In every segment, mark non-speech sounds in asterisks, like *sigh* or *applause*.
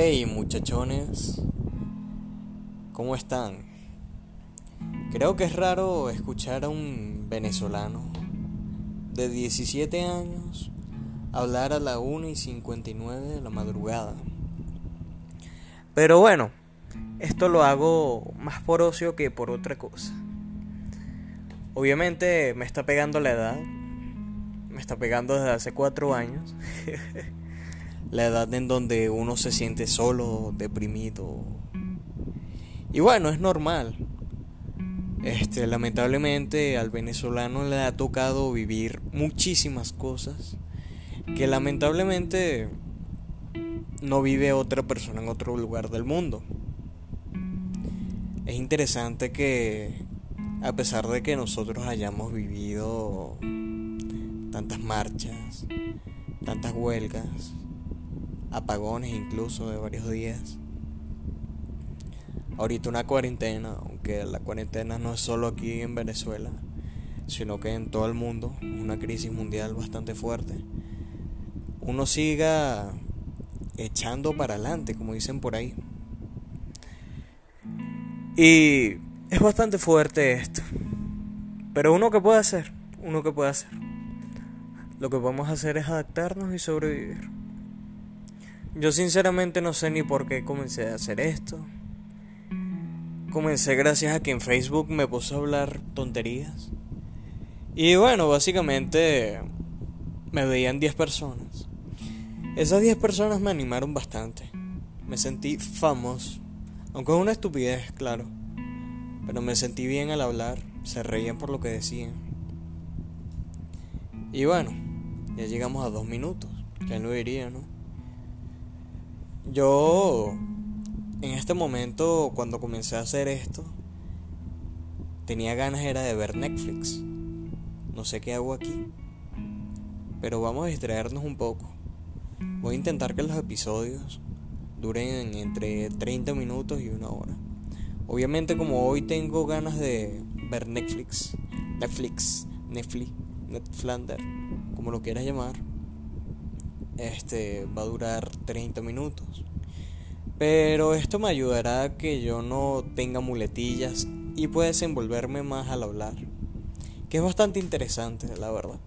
Hey muchachones, ¿cómo están? Creo que es raro escuchar a un venezolano de 17 años hablar a la 1 y 59 de la madrugada. Pero bueno, esto lo hago más por ocio que por otra cosa. Obviamente me está pegando la edad, me está pegando desde hace 4 años. *laughs* la edad en donde uno se siente solo, deprimido. Y bueno, es normal. Este, lamentablemente al venezolano le ha tocado vivir muchísimas cosas que lamentablemente no vive otra persona en otro lugar del mundo. Es interesante que a pesar de que nosotros hayamos vivido tantas marchas, tantas huelgas, apagones incluso de varios días. Ahorita una cuarentena, aunque la cuarentena no es solo aquí en Venezuela, sino que en todo el mundo, una crisis mundial bastante fuerte. Uno siga echando para adelante, como dicen por ahí. Y es bastante fuerte esto. Pero uno que puede hacer, uno que puede hacer. Lo que podemos hacer es adaptarnos y sobrevivir. Yo sinceramente no sé ni por qué comencé a hacer esto. Comencé gracias a que en Facebook me puse a hablar tonterías. Y bueno, básicamente me veían 10 personas. Esas 10 personas me animaron bastante. Me sentí famoso. Aunque es una estupidez, claro. Pero me sentí bien al hablar. Se reían por lo que decían. Y bueno, ya llegamos a dos minutos. ¿Quién lo diría, no? Yo, en este momento, cuando comencé a hacer esto, tenía ganas era de ver Netflix. No sé qué hago aquí. Pero vamos a distraernos un poco. Voy a intentar que los episodios duren entre 30 minutos y una hora. Obviamente como hoy tengo ganas de ver Netflix, Netflix, Netflix, Netflander, como lo quieras llamar, este va a durar 30 minutos. Pero esto me ayudará a que yo no tenga muletillas y pueda desenvolverme más al hablar. Que es bastante interesante, la verdad.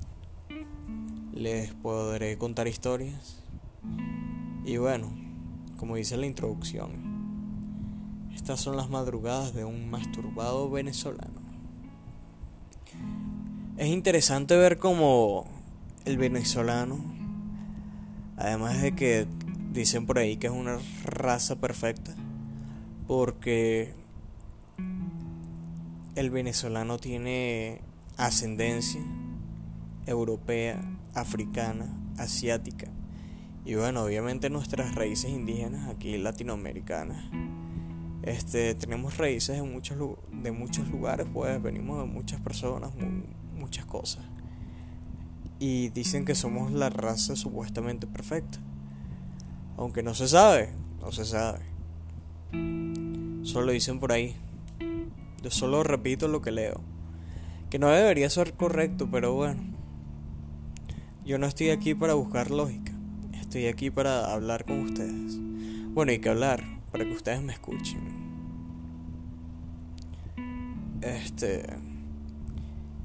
Les podré contar historias. Y bueno, como dice la introducción, estas son las madrugadas de un masturbado venezolano. Es interesante ver cómo el venezolano Además de que dicen por ahí que es una raza perfecta. Porque el venezolano tiene ascendencia europea, africana, asiática. Y bueno, obviamente nuestras raíces indígenas aquí latinoamericanas. Este, tenemos raíces de muchos lugares, pues venimos de muchas personas, muchas cosas y dicen que somos la raza supuestamente perfecta. Aunque no se sabe, no se sabe. Solo dicen por ahí. Yo solo repito lo que leo. Que no debería ser correcto, pero bueno. Yo no estoy aquí para buscar lógica. Estoy aquí para hablar con ustedes. Bueno, hay que hablar para que ustedes me escuchen. Este...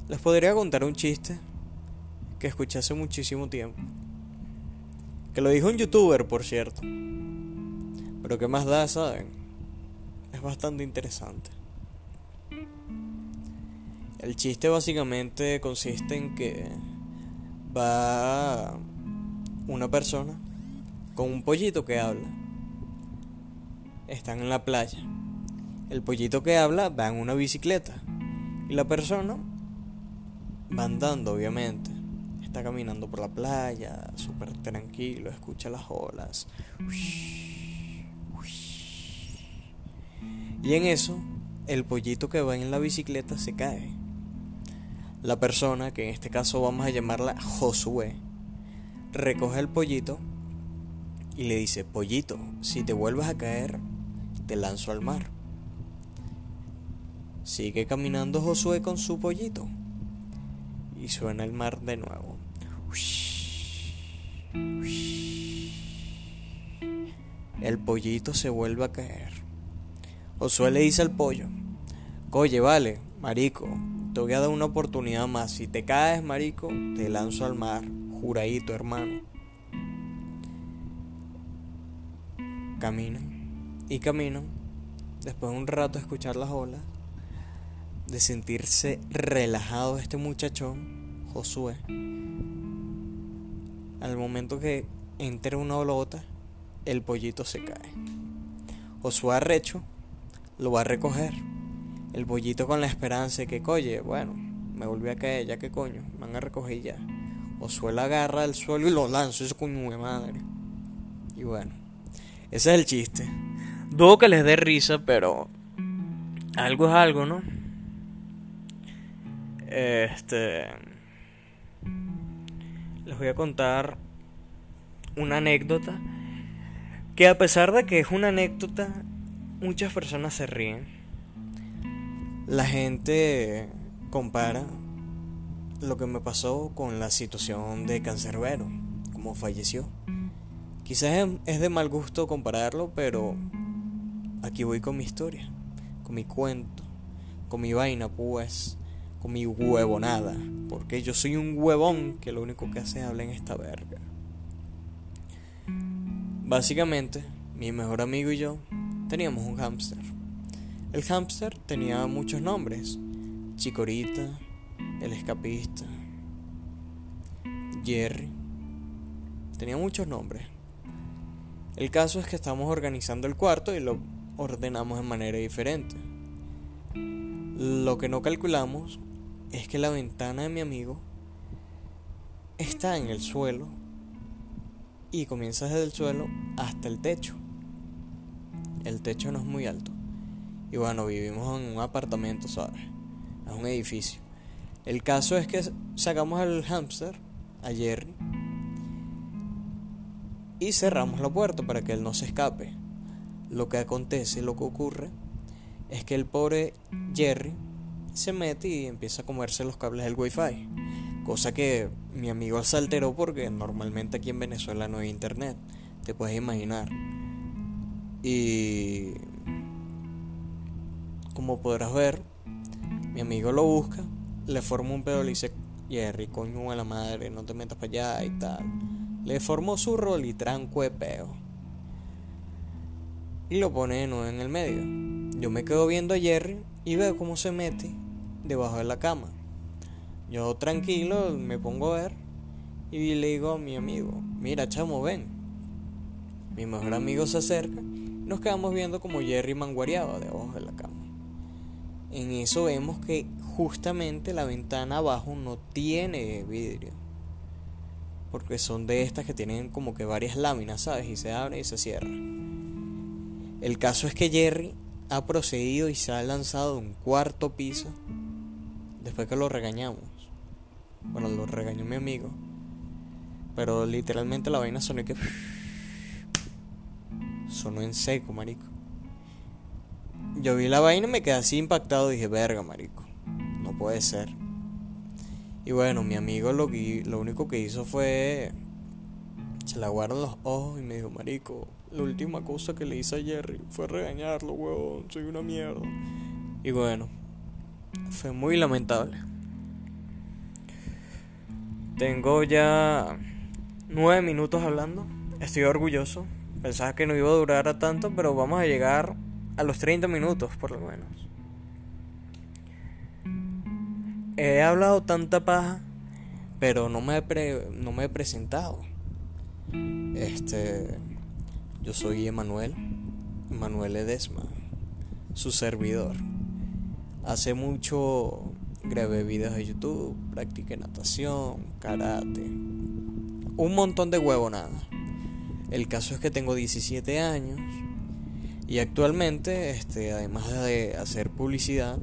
Les podría contar un chiste que escuché hace muchísimo tiempo. Que lo dijo un youtuber, por cierto. Pero que más da, ¿saben? Es bastante interesante. El chiste básicamente consiste en que va una persona con un pollito que habla. Están en la playa. El pollito que habla va en una bicicleta. Y la persona va andando, obviamente está caminando por la playa, súper tranquilo, escucha las olas. Y en eso, el pollito que va en la bicicleta se cae. La persona, que en este caso vamos a llamarla Josué, recoge el pollito y le dice, pollito, si te vuelves a caer, te lanzo al mar. Sigue caminando Josué con su pollito y suena el mar de nuevo. El pollito se vuelve a caer. Josué le dice al pollo, oye, vale, marico, te voy a dar una oportunidad más. Si te caes, marico, te lanzo al mar, juradito, hermano. Caminan y caminan. Después de un rato de escuchar las olas, de sentirse relajado este muchachón, Josué, al momento que entra una olota, el pollito se cae. Josué arrecho lo va a recoger. El pollito con la esperanza de que, coye, bueno, me volví a caer, ya que coño, me van a recoger ya. Josué la agarra del suelo y lo lanza, eso coño de madre. Y bueno, ese es el chiste. Dudo que les dé risa, pero algo es algo, ¿no? Este. Les voy a contar una anécdota que a pesar de que es una anécdota, muchas personas se ríen. La gente compara lo que me pasó con la situación de Cancerbero, como falleció. Quizás es de mal gusto compararlo, pero aquí voy con mi historia, con mi cuento, con mi vaina, pues, con mi huevonada, porque yo soy un huevón que lo único que hace es hablar en esta verga. Básicamente, mi mejor amigo y yo teníamos un hámster. El hámster tenía muchos nombres. Chicorita, el escapista, Jerry. Tenía muchos nombres. El caso es que estamos organizando el cuarto y lo ordenamos de manera diferente. Lo que no calculamos es que la ventana de mi amigo está en el suelo y comienza desde el suelo hasta el techo. El techo no es muy alto. Y bueno, vivimos en un apartamento, ¿sabes? Es un edificio. El caso es que sacamos al hámster, a Jerry, y cerramos la puerta para que él no se escape. Lo que acontece, lo que ocurre, es que el pobre Jerry se mete y empieza a comerse los cables del wifi. Cosa que mi amigo se alteró porque normalmente aquí en Venezuela no hay internet. Te puedes imaginar. Y como podrás ver, mi amigo lo busca, le forma un pedo, le dice, Jerry, coño a la madre, no te metas para allá y tal. Le formó su rol y tranco de peo. Y lo pone de nuevo en el medio. Yo me quedo viendo a Jerry y veo cómo se mete debajo de la cama. Yo tranquilo me pongo a ver y le digo a mi amigo, mira chamo, ven. Mi mejor amigo se acerca y nos quedamos viendo como Jerry manguareaba debajo de la cama. En eso vemos que justamente la ventana abajo no tiene vidrio. Porque son de estas que tienen como que varias láminas, ¿sabes? Y se abre y se cierra. El caso es que Jerry ha procedido y se ha lanzado de un cuarto piso después que lo regañamos. Bueno, lo regañó mi amigo. Pero literalmente la vaina sonó que. *laughs* Sonó en seco, marico. Yo vi la vaina y me quedé así impactado. Dije, verga, marico. No puede ser. Y bueno, mi amigo lo, lo único que hizo fue. Se la guardó los ojos y me dijo, marico, la última cosa que le hice a Jerry fue regañarlo, huevón. Soy una mierda. Y bueno, fue muy lamentable. Tengo ya nueve minutos hablando. Estoy orgulloso. Pensaba que no iba a durar a tanto, pero vamos a llegar a los 30 minutos por lo menos. He hablado tanta paja, pero no me he, no me he presentado. Este, yo soy Emanuel, Emanuel Edesma, su servidor. Hace mucho grabé videos de YouTube, practiqué natación, karate, un montón de nada. El caso es que tengo 17 años y actualmente, este, además de hacer publicidad,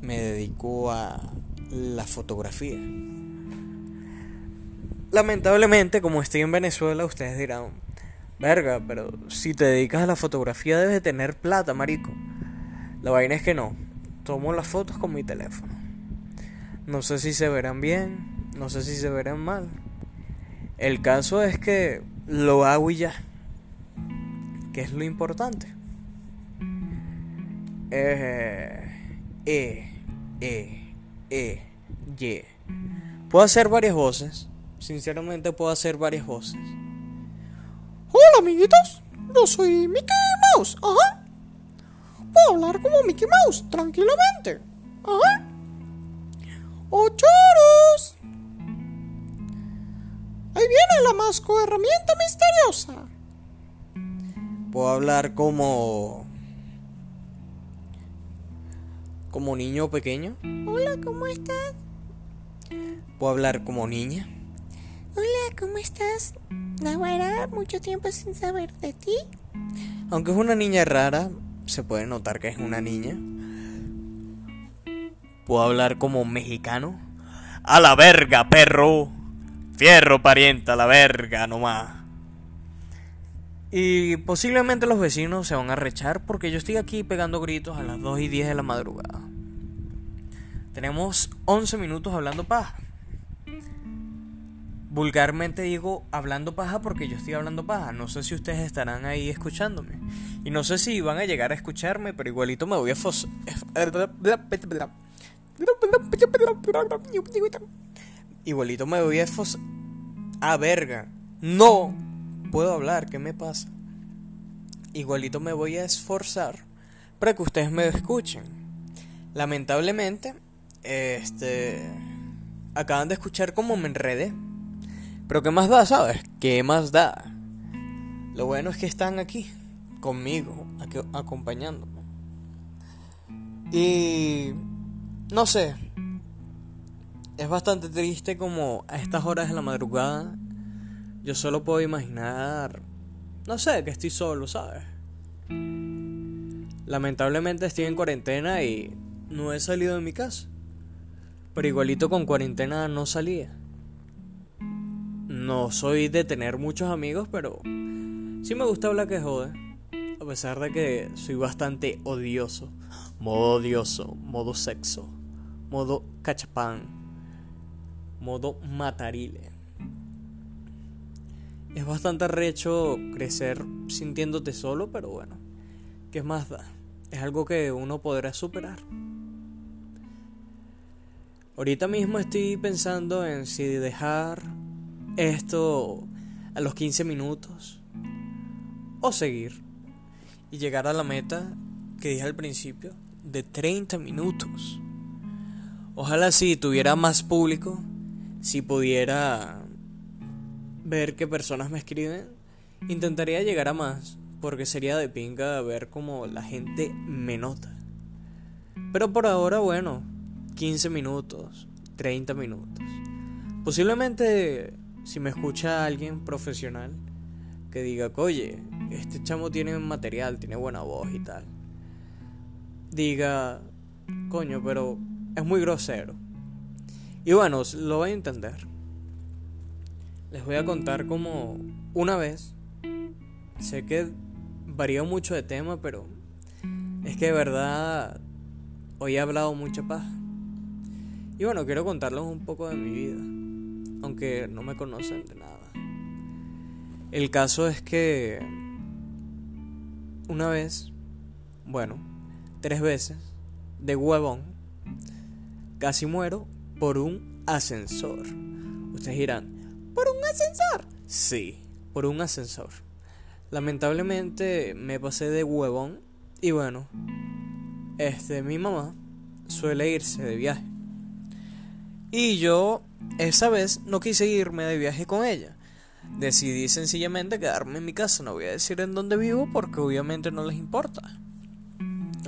me dedico a la fotografía. Lamentablemente, como estoy en Venezuela, ustedes dirán, verga, pero si te dedicas a la fotografía debes de tener plata, marico. La vaina es que no. Tomo las fotos con mi teléfono. No sé si se verán bien, no sé si se verán mal. El caso es que lo hago y ya. ¿Qué es lo importante? Eh, e, E, E, Y. Puedo hacer varias voces. Sinceramente puedo hacer varias voces. Hola amiguitos, yo soy Mickey Mouse. Ajá. Puedo hablar como Mickey Mouse, tranquilamente. ¡Oh, choros! Ahí viene la masco herramienta misteriosa. Puedo hablar como. como niño pequeño. Hola, ¿cómo estás? Puedo hablar como niña. Hola, ¿cómo estás? Nahuara, mucho tiempo sin saber de ti. Aunque es una niña rara, se puede notar que es una niña. Puedo hablar como mexicano. A la verga, perro. Fierro, parienta, a la verga, nomás. Y posiblemente los vecinos se van a rechar porque yo estoy aquí pegando gritos a las 2 y 10 de la madrugada. Tenemos 11 minutos hablando paja. Vulgarmente digo hablando paja porque yo estoy hablando paja. No sé si ustedes estarán ahí escuchándome. Y no sé si van a llegar a escucharme, pero igualito me voy a fos... Igualito me voy a fos... A verga. No puedo hablar, ¿qué me pasa? Igualito me voy a esforzar para que ustedes me escuchen. Lamentablemente, este acaban de escuchar cómo me enredé. Pero qué más da, ¿sabes? ¿Qué más da? Lo bueno es que están aquí conmigo, aquí, acompañándome. Y no sé. Es bastante triste como a estas horas de la madrugada yo solo puedo imaginar, no sé, que estoy solo, ¿sabes? Lamentablemente estoy en cuarentena y no he salido de mi casa. Pero igualito con cuarentena no salía. No soy de tener muchos amigos, pero sí me gusta hablar que jode. A pesar de que soy bastante odioso. Modo odioso, modo sexo, modo cachapán, modo matarile. Es bastante recho crecer sintiéndote solo, pero bueno, ¿qué más da? Es algo que uno podrá superar. Ahorita mismo estoy pensando en si dejar esto a los 15 minutos o seguir y llegar a la meta que dije al principio de 30 minutos. Ojalá si tuviera más público, si pudiera ver qué personas me escriben, intentaría llegar a más, porque sería de pinga ver cómo la gente me nota. Pero por ahora, bueno, 15 minutos, 30 minutos. Posiblemente, si me escucha alguien profesional, que diga, oye, este chamo tiene material, tiene buena voz y tal. Diga, coño, pero es muy grosero. Y bueno, lo voy a entender les voy a contar como una vez. Sé que varía mucho de tema, pero es que de verdad hoy he hablado mucha paz. Y bueno, quiero contarles un poco de mi vida, aunque no me conocen de nada. El caso es que una vez, bueno, tres veces, de huevón, casi muero por un ascensor. Ustedes dirán, ¿Por un ascensor? Sí, por un ascensor. Lamentablemente me pasé de huevón y bueno, este mi mamá suele irse de viaje. Y yo esa vez no quise irme de viaje con ella. Decidí sencillamente quedarme en mi casa, no voy a decir en dónde vivo porque obviamente no les importa.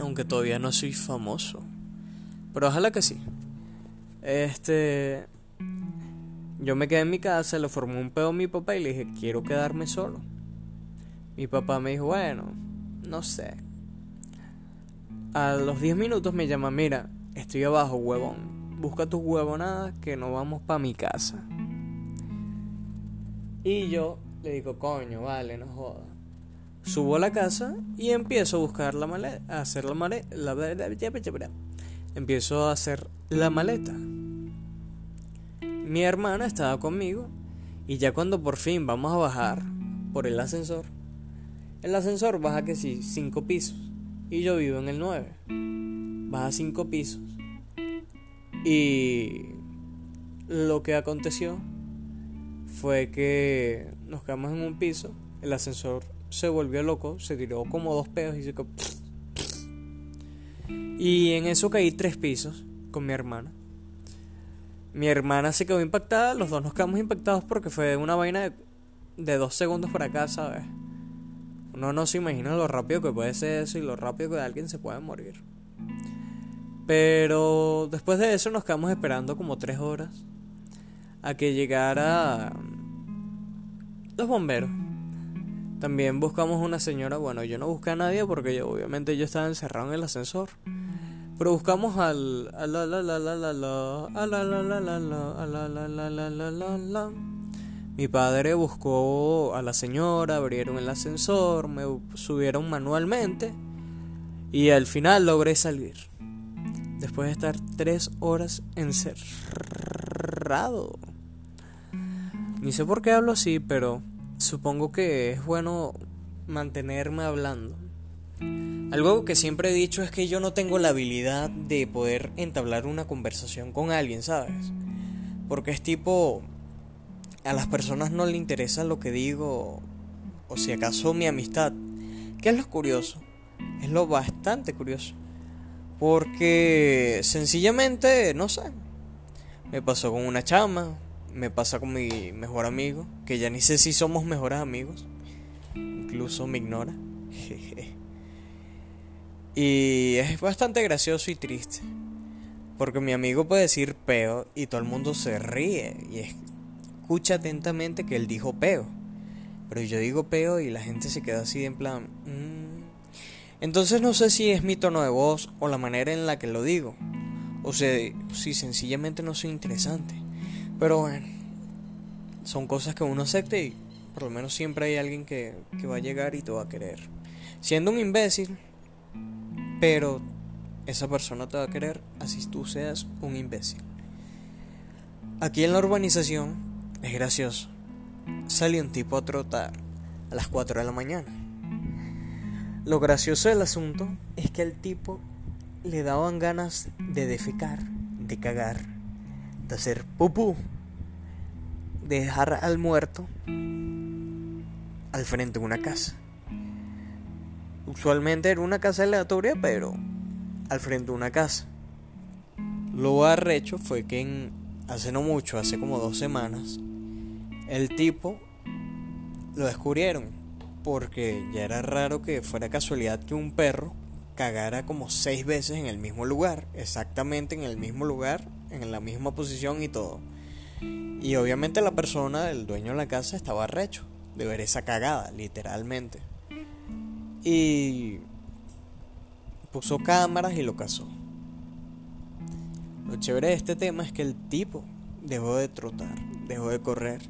Aunque todavía no soy famoso. Pero ojalá que sí. Este yo me quedé en mi casa, le formé un pedo a mi papá y le dije, quiero quedarme solo. Mi papá me dijo, bueno, no sé. A los 10 minutos me llama, mira, estoy abajo, huevón. Busca tus huevonadas que no vamos para mi casa. Y yo le digo, coño, vale, no joda. Subo a la casa y empiezo a buscar la maleta, a hacer la maleta. Empiezo a hacer la maleta mi hermana estaba conmigo y ya cuando por fin vamos a bajar, por el ascensor. El ascensor baja que sí, 5 pisos. Y yo vivo en el 9. Baja 5 pisos. Y lo que aconteció fue que nos quedamos en un piso. El ascensor se volvió loco, se tiró como dos pedos y se... Y en eso caí tres pisos con mi hermana. Mi hermana se quedó impactada, los dos nos quedamos impactados porque fue una vaina de, de dos segundos por acá, ¿sabes? Uno no se imagina lo rápido que puede ser eso y lo rápido que alguien se puede morir. Pero después de eso nos quedamos esperando como tres horas a que llegara los bomberos. También buscamos una señora, bueno, yo no busqué a nadie porque obviamente yo estaba encerrado en el ascensor. Pero buscamos al a la la la la la la a la la la la la la la la la la la la mi padre buscó a la señora, abrieron el ascensor, me subieron manualmente y al final logré salir. Después de estar tres horas encerrado. Ni sé por qué hablo así, pero supongo que es bueno mantenerme hablando. Algo que siempre he dicho es que yo no tengo la habilidad de poder entablar una conversación con alguien, ¿sabes? Porque es tipo, a las personas no le interesa lo que digo o si acaso mi amistad. ¿Qué es lo curioso? Es lo bastante curioso. Porque sencillamente, no sé, me pasó con una chama, me pasa con mi mejor amigo, que ya ni sé si somos mejores amigos, incluso me ignora. *laughs* y es bastante gracioso y triste. Porque mi amigo puede decir peo y todo el mundo se ríe. Y es escucha atentamente que él dijo peo. Pero yo digo peo y la gente se queda así en plan... Mm". Entonces no sé si es mi tono de voz o la manera en la que lo digo. O sea, si sencillamente no soy interesante. Pero bueno, son cosas que uno acepta y por lo menos siempre hay alguien que, que va a llegar y te va a querer. Siendo un imbécil, pero esa persona te va a querer así tú seas un imbécil. Aquí en la urbanización es gracioso. Salió un tipo a trotar a las 4 de la mañana. Lo gracioso del asunto es que al tipo le daban ganas de defecar, de cagar, de hacer pupú, de dejar al muerto al frente de una casa. Usualmente era una casa aleatoria, pero al frente de una casa. Lo arrecho fue que hace no mucho, hace como dos semanas, el tipo lo descubrieron porque ya era raro que fuera casualidad que un perro cagara como seis veces en el mismo lugar, exactamente en el mismo lugar, en la misma posición y todo. Y obviamente la persona, el dueño de la casa, estaba recho de ver esa cagada, literalmente. Y puso cámaras y lo casó. Lo chévere de este tema es que el tipo dejó de trotar, dejó de correr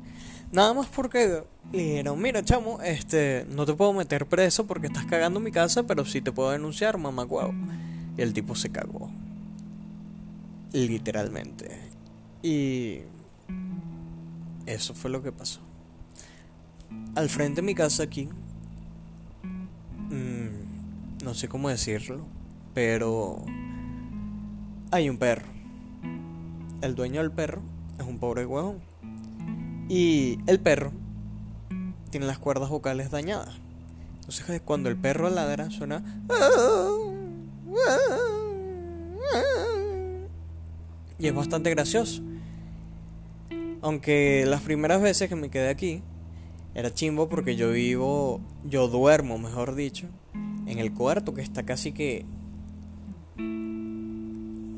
Nada más porque le dijeron, mira chamo, este, no te puedo meter preso porque estás cagando mi casa, pero sí te puedo denunciar, mamá guau. Y el tipo se cagó. Literalmente. Y eso fue lo que pasó. Al frente de mi casa aquí, mmm, no sé cómo decirlo, pero hay un perro. El dueño del perro es un pobre huevón y el perro tiene las cuerdas vocales dañadas. Entonces cuando el perro ladra suena... Y es bastante gracioso. Aunque las primeras veces que me quedé aquí era chimbo porque yo vivo, yo duermo, mejor dicho, en el cuarto que está casi que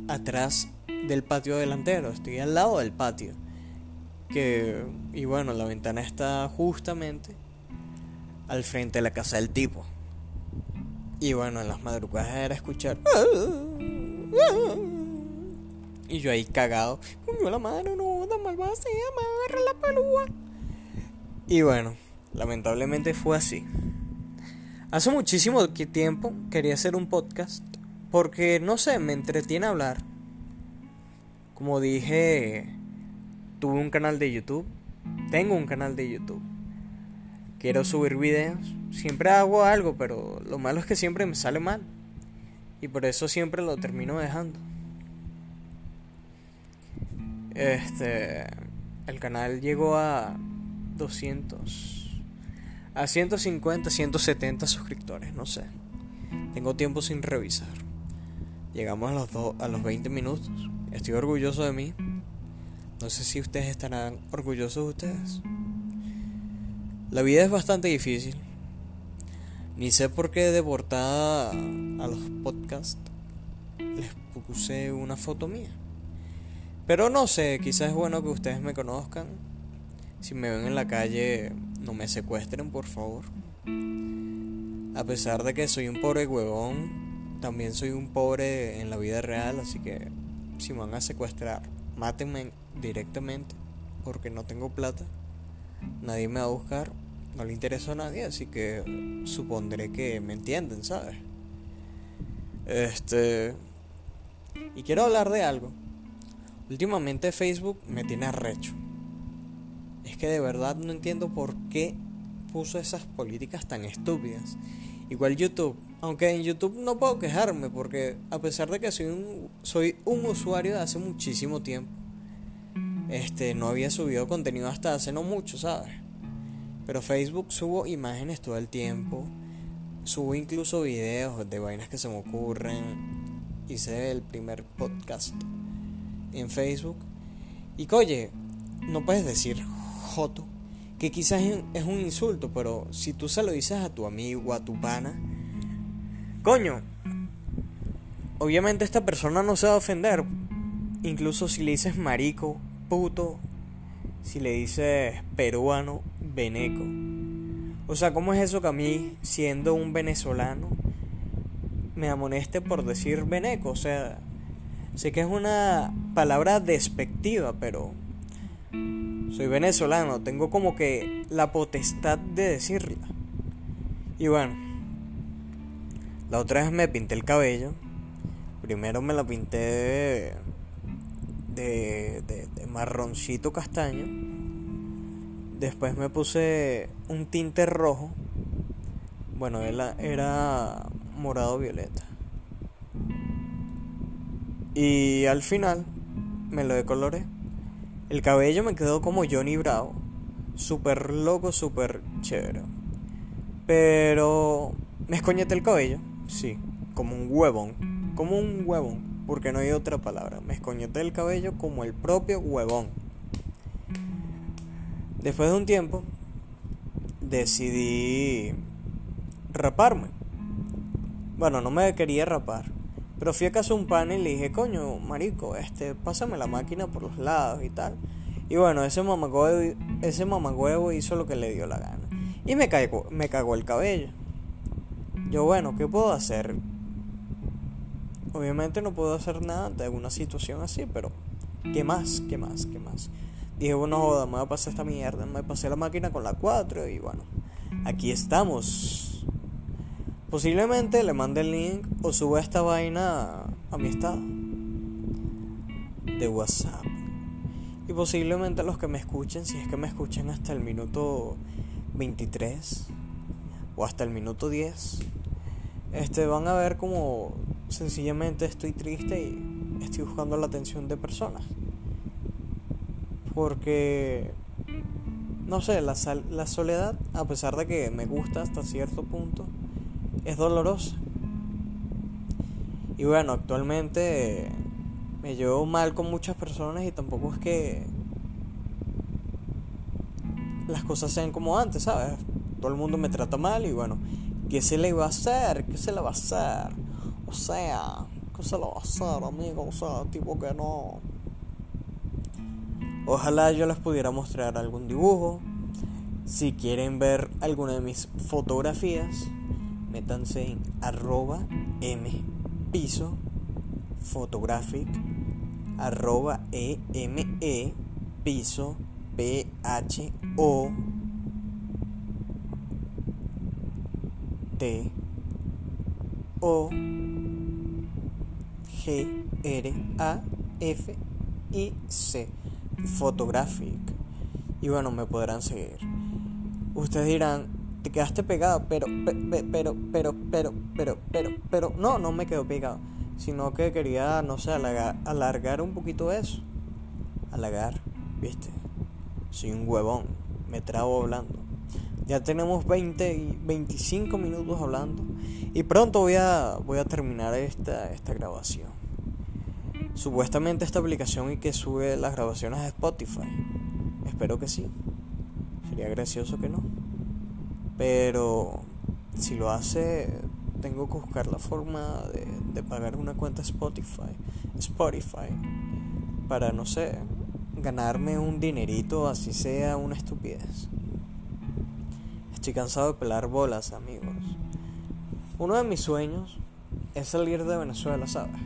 atrás del patio delantero. Estoy al lado del patio que y bueno la ventana está justamente al frente de la casa del tipo. Y bueno en las madrugadas era escuchar y yo ahí cagado la madre no da malvada se agarra la pelúa y bueno lamentablemente fue así. Hace muchísimo tiempo quería hacer un podcast porque no sé me entretiene hablar. Como dije tuve un canal de YouTube, tengo un canal de YouTube, quiero subir videos. Siempre hago algo, pero lo malo es que siempre me sale mal. Y por eso siempre lo termino dejando. Este, el canal llegó a 200, a 150, 170 suscriptores, no sé. Tengo tiempo sin revisar. Llegamos a los, a los 20 minutos. Estoy orgulloso de mí. No sé si ustedes estarán orgullosos de ustedes. La vida es bastante difícil. Ni sé por qué de portada a los podcasts les puse una foto mía. Pero no sé, quizás es bueno que ustedes me conozcan. Si me ven en la calle, no me secuestren, por favor. A pesar de que soy un pobre huevón, también soy un pobre en la vida real, así que si me van a secuestrar, mátenme directamente, porque no tengo plata. Nadie me va a buscar, no le interesa a nadie, así que supondré que me entienden, ¿sabes? Este... Y quiero hablar de algo. Últimamente Facebook me tiene arrecho. Es que de verdad no entiendo por qué puso esas políticas tan estúpidas. Igual YouTube, aunque en YouTube no puedo quejarme porque a pesar de que soy un, soy un usuario de hace muchísimo tiempo, este no había subido contenido hasta hace no mucho, ¿sabes? Pero Facebook subo imágenes todo el tiempo, subo incluso videos de vainas que se me ocurren. Hice el primer podcast en Facebook. Y oye, no puedes decir Joto, que quizás es un insulto, pero si tú se lo dices a tu amigo, a tu pana, coño, obviamente esta persona no se va a ofender. Incluso si le dices marico, puto, si le dices peruano, veneco. O sea, ¿cómo es eso que a mí, siendo un venezolano, me amoneste por decir veneco? O sea, Sé que es una palabra despectiva, pero soy venezolano, tengo como que la potestad de decirla. Y bueno, la otra vez me pinté el cabello. Primero me la pinté de, de, de, marroncito castaño. Después me puse un tinte rojo. Bueno, era, era morado violeta. Y al final me lo decoloré. El cabello me quedó como Johnny Bravo. Súper loco, súper chévere. Pero me escoñete el cabello. Sí, como un huevón. Como un huevón. Porque no hay otra palabra. Me escoñete el cabello como el propio huevón. Después de un tiempo, decidí raparme. Bueno, no me quería rapar. Pero fui a casa un pan y le dije, coño, marico, este, pásame la máquina por los lados y tal. Y bueno, ese mamagüevo, ese mamagüevo hizo lo que le dio la gana. Y me cagó, me cagó el cabello. Yo, bueno, ¿qué puedo hacer? Obviamente no puedo hacer nada de una situación así, pero ¿qué más? ¿Qué más? ¿Qué más? Dije, bueno, joda, me voy a pasar esta mierda. Me pasé la máquina con la 4 y bueno, aquí estamos. Posiblemente le mande el link o suba esta vaina a mi estado de WhatsApp. Y posiblemente los que me escuchen, si es que me escuchen hasta el minuto 23 o hasta el minuto 10, este, van a ver como sencillamente estoy triste y estoy buscando la atención de personas. Porque, no sé, la, la soledad, a pesar de que me gusta hasta cierto punto, es dolorosa. Y bueno, actualmente me llevo mal con muchas personas y tampoco es que las cosas sean como antes, ¿sabes? Todo el mundo me trata mal y bueno, ¿qué se le va a hacer? ¿Qué se le va a hacer? O sea, ¿qué se le va a hacer, amigo? O sea, tipo que no. Ojalá yo les pudiera mostrar algún dibujo. Si quieren ver alguna de mis fotografías, métanse en arroba m piso photographic arroba e m e piso p h o t o g r a f i c. Photographic. Y bueno me podrán seguir. Ustedes dirán, te quedaste pegado, pero, pero, pero, pero, pero, pero, pero, no, no me quedo pegado, sino que quería, no sé, alargar, alargar un poquito eso. Alargar, viste. Soy un huevón, me trabo hablando. Ya tenemos 20 y 25 minutos hablando y pronto voy a, voy a terminar esta, esta grabación. Supuestamente esta aplicación y que sube las grabaciones a Spotify. Espero que sí. Sería gracioso que no. Pero si lo hace, tengo que buscar la forma de, de pagar una cuenta Spotify. Spotify. Para, no sé, ganarme un dinerito, así sea una estupidez. Estoy cansado de pelar bolas, amigos. Uno de mis sueños es salir de Venezuela, ¿sabes?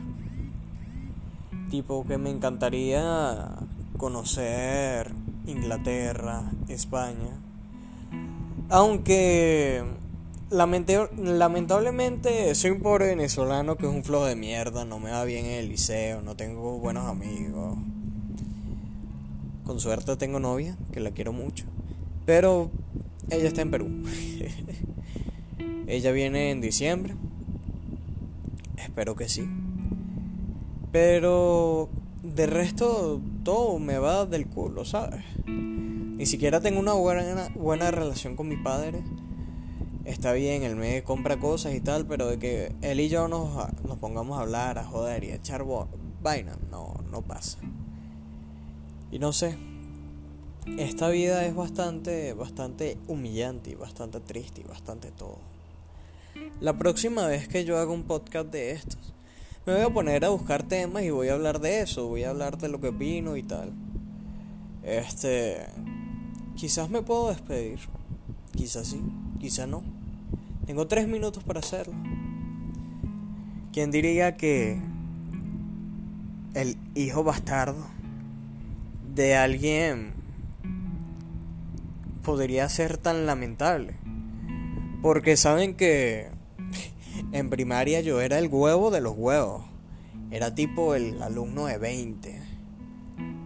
Tipo que me encantaría conocer Inglaterra, España. Aunque lamentablemente soy un pobre venezolano que es un flojo de mierda, no me va bien en el liceo, no tengo buenos amigos. Con suerte tengo novia, que la quiero mucho. Pero ella está en Perú. *laughs* ella viene en diciembre. Espero que sí. Pero de resto todo me va del culo, ¿sabes? Ni siquiera tengo una buena, buena relación con mi padre. Está bien, él me compra cosas y tal, pero de que él y yo nos, nos pongamos a hablar, a joder y a echar vaina, no, no pasa. Y no sé, esta vida es bastante, bastante humillante y bastante triste y bastante todo. La próxima vez que yo haga un podcast de estos, me voy a poner a buscar temas y voy a hablar de eso, voy a hablar de lo que opino y tal. Este, quizás me puedo despedir, quizás sí, quizás no. Tengo tres minutos para hacerlo. ¿Quién diría que el hijo bastardo de alguien podría ser tan lamentable? Porque saben que en primaria yo era el huevo de los huevos. Era tipo el alumno de 20.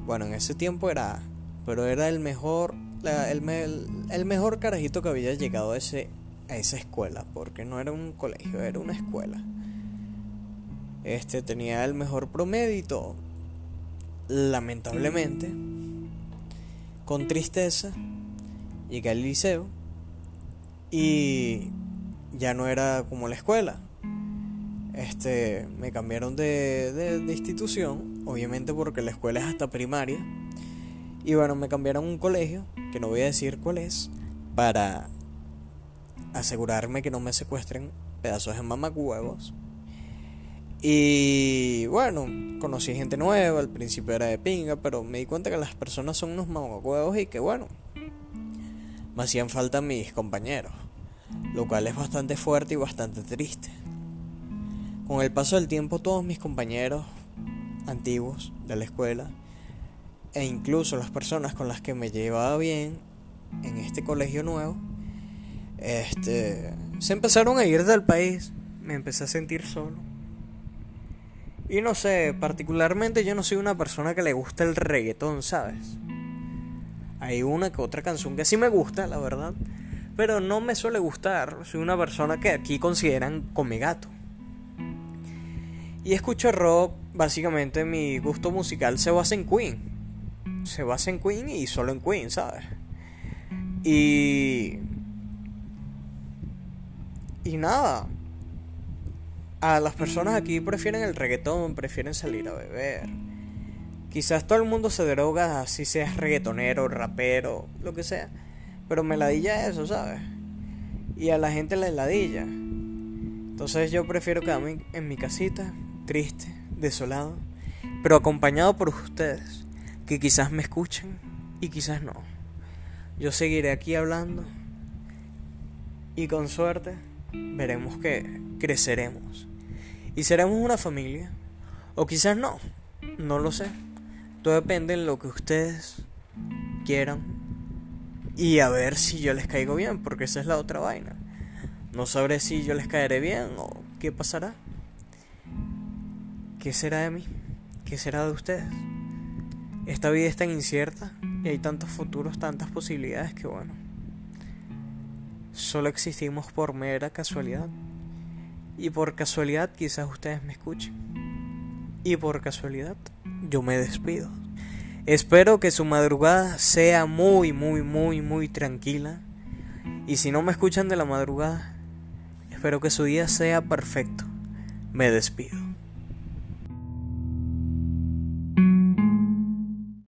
Bueno, en ese tiempo era, pero era el mejor, el, el, mejor carajito que había llegado a, ese, a esa escuela, porque no era un colegio, era una escuela. Este tenía el mejor promedio. Lamentablemente, con tristeza, llegué al liceo y ya no era como la escuela. Este, me cambiaron de, de, institución, obviamente porque la escuela es hasta primaria. Y bueno, me cambiaron un colegio, que no voy a decir cuál es, para asegurarme que no me secuestren pedazos de mamacuevos. Y bueno, conocí gente nueva, al principio era de pinga, pero me di cuenta que las personas son unos mamacuevos y que bueno, me hacían falta mis compañeros lo cual es bastante fuerte y bastante triste. Con el paso del tiempo todos mis compañeros antiguos de la escuela e incluso las personas con las que me llevaba bien en este colegio nuevo, este, se empezaron a ir del país, me empecé a sentir solo. Y no sé, particularmente yo no soy una persona que le gusta el reggaetón, ¿sabes? Hay una que otra canción que sí me gusta, la verdad pero no me suele gustar. Soy una persona que aquí consideran come gato. Y escucho rock, básicamente mi gusto musical se basa en Queen. Se basa en Queen y solo en Queen, ¿sabes? Y... Y nada. A las personas aquí prefieren el reggaetón, prefieren salir a beber. Quizás todo el mundo se droga, así seas reggaetonero, rapero, lo que sea. Pero me ladilla eso, ¿sabes? Y a la gente le ladilla. Entonces yo prefiero quedarme en mi casita, triste, desolado, pero acompañado por ustedes, que quizás me escuchen y quizás no. Yo seguiré aquí hablando y con suerte veremos que creceremos y seremos una familia o quizás no, no lo sé. Todo depende de lo que ustedes quieran y a ver si yo les caigo bien, porque esa es la otra vaina. No sabré si yo les caeré bien o qué pasará. ¿Qué será de mí? ¿Qué será de ustedes? Esta vida es tan incierta y hay tantos futuros, tantas posibilidades que bueno. solo existimos por mera casualidad. Y por casualidad quizás ustedes me escuchen. Y por casualidad yo me despido. Espero que su madrugada sea muy, muy, muy, muy tranquila. Y si no me escuchan de la madrugada, espero que su día sea perfecto. Me despido.